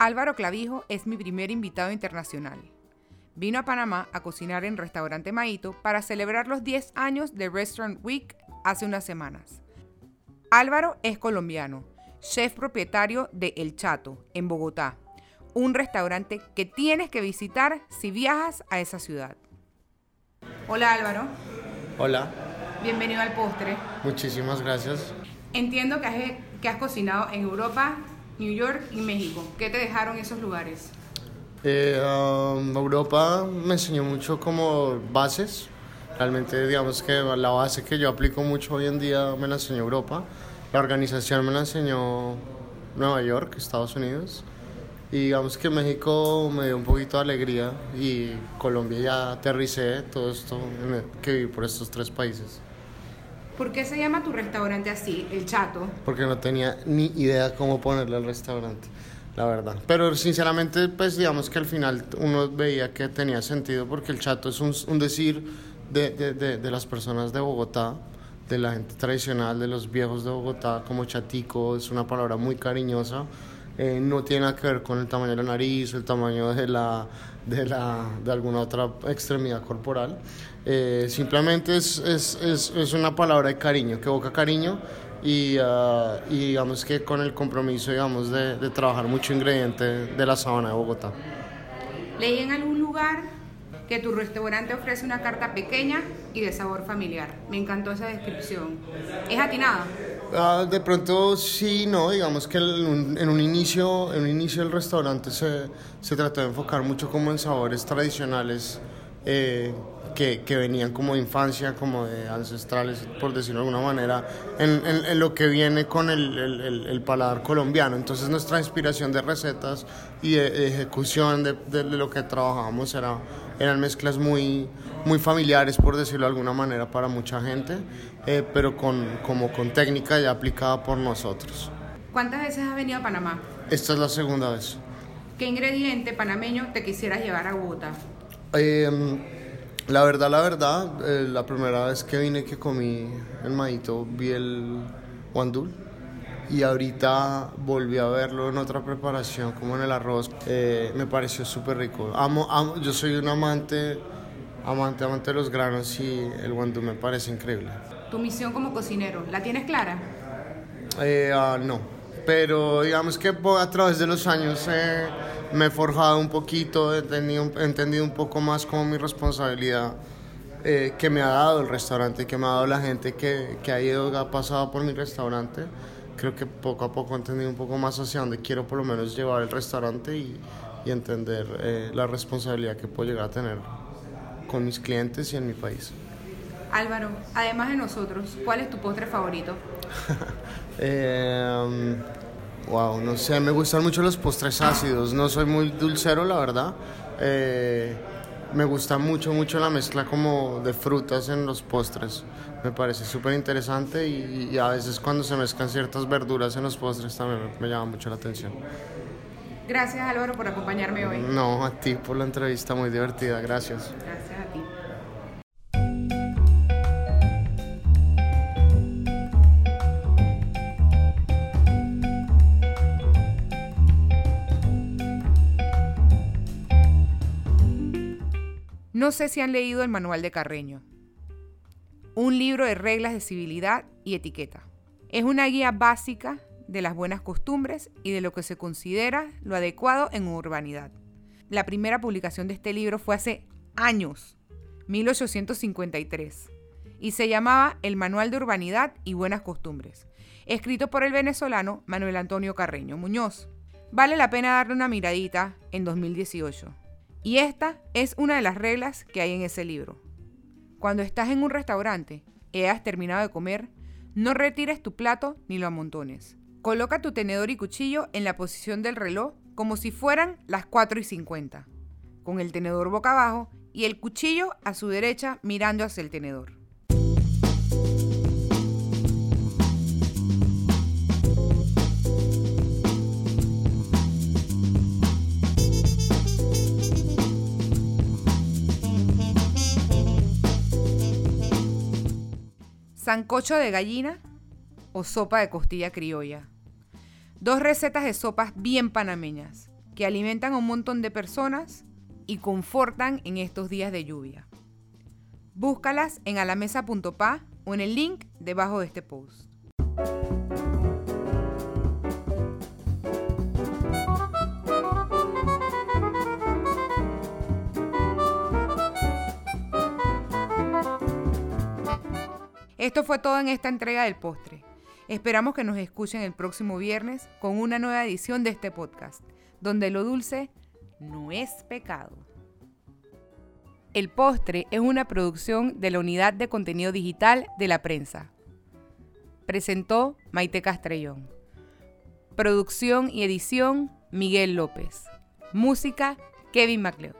Álvaro Clavijo es mi primer invitado internacional. Vino a Panamá a cocinar en Restaurante Maito para celebrar los 10 años de Restaurant Week hace unas semanas. Álvaro es colombiano, chef propietario de El Chato, en Bogotá, un restaurante que tienes que visitar si viajas a esa ciudad. Hola Álvaro, Hola, bienvenido al postre. muchísimas gracias. Entiendo que has, que has cocinado en Europa, New York y México. ¿Qué te dejaron esos lugares? Eh, um, Europa me enseñó mucho como bases. Realmente digamos que la base que yo aplico mucho hoy en día me la enseñó Europa. La organización me la enseñó Nueva York, Estados Unidos. Y digamos que México me dio un poquito de alegría y Colombia ya aterricé todo esto que viví por estos tres países. ¿Por qué se llama tu restaurante así, El Chato? porque no tenía ni idea cómo ponerle al restaurante, la verdad. Pero sinceramente, pues digamos que al final uno veía que tenía sentido porque el chato es un, un decir de, de, de, de las personas de Bogotá, de la gente tradicional, de los viejos de Bogotá, como chatico, es una palabra muy cariñosa. Eh, no tiene nada que ver con el tamaño de la nariz, el tamaño de, la, de, la, de alguna otra extremidad corporal. Eh, simplemente es, es, es, es una palabra de cariño, que evoca cariño y, y digamos que con el compromiso digamos, de, de trabajar mucho ingrediente de la sabana de Bogotá. Leí en algún lugar que tu restaurante ofrece una carta pequeña y de sabor familiar. Me encantó esa descripción. ¿Es atinada? Ah, de pronto sí, no, digamos que un, en un inicio, en un inicio el restaurante se, se trató de enfocar mucho como en sabores tradicionales eh, que, que venían como de infancia, como de ancestrales, por decirlo de alguna manera, en, en- lo que viene con el, el- el- paladar colombiano. Entonces nuestra inspiración de recetas y de, de ejecución de lo que trabajábamos era, eran mezclas muy, muy familiares, por decirlo de alguna manera, para mucha gente, eh, pero con, como con técnica ya aplicada por nosotros. ¿Cuántas veces has venido a Panamá? Esta es la segunda vez. ¿Qué ingrediente panameño te quisieras llevar a Bogotá? Eh, la verdad, la verdad, eh, la primera vez que vine que comí el maíto vi el guandul y ahorita volví a verlo en otra preparación como en el arroz. Eh, me pareció súper rico. Amo, amo, yo soy un amante, amante, amante de los granos y el guandul me parece increíble. Tu misión como cocinero, ¿la tienes clara? Eh, ah, no, pero digamos que a través de los años eh, me he forjado un poquito, he entendido, he entendido un poco más como mi responsabilidad eh, que me ha dado el restaurante, que me ha dado la gente que, que ha ido, ha pasado por mi restaurante. Creo que poco a poco he entendido un poco más hacia dónde quiero por lo menos llevar el restaurante y, y entender eh, la responsabilidad que puedo llegar a tener con mis clientes y en mi país. Álvaro, además de nosotros, ¿cuál es tu postre favorito? Eh, wow, no sé, me gustan mucho los postres ácidos. No soy muy dulcero, la verdad. Eh, me gusta mucho, mucho la mezcla como de frutas en los postres. Me parece súper interesante y, y a veces cuando se mezclan ciertas verduras en los postres también me, me llama mucho la atención. Gracias Álvaro por acompañarme hoy. No, a ti por la entrevista, muy divertida, gracias. Gracias No sé si han leído el Manual de Carreño, un libro de reglas de civilidad y etiqueta. Es una guía básica de las buenas costumbres y de lo que se considera lo adecuado en urbanidad. La primera publicación de este libro fue hace años, 1853, y se llamaba El Manual de Urbanidad y Buenas Costumbres, escrito por el venezolano Manuel Antonio Carreño Muñoz. Vale la pena darle una miradita en 2018. Y esta es una de las reglas que hay en ese libro. Cuando estás en un restaurante y has terminado de comer, no retires tu plato ni lo amontones. Coloca tu tenedor y cuchillo en la posición del reloj como si fueran las 4 y 50, con el tenedor boca abajo y el cuchillo a su derecha mirando hacia el tenedor. Sancocho de gallina o sopa de costilla criolla. Dos recetas de sopas bien panameñas que alimentan a un montón de personas y confortan en estos días de lluvia. Búscalas en alamesa.pa o en el link debajo de este post. Esto fue todo en esta entrega del postre. Esperamos que nos escuchen el próximo viernes con una nueva edición de este podcast, donde lo dulce no es pecado. El postre es una producción de la Unidad de Contenido Digital de la Prensa. Presentó Maite Castrellón. Producción y edición Miguel López. Música Kevin MacLeod.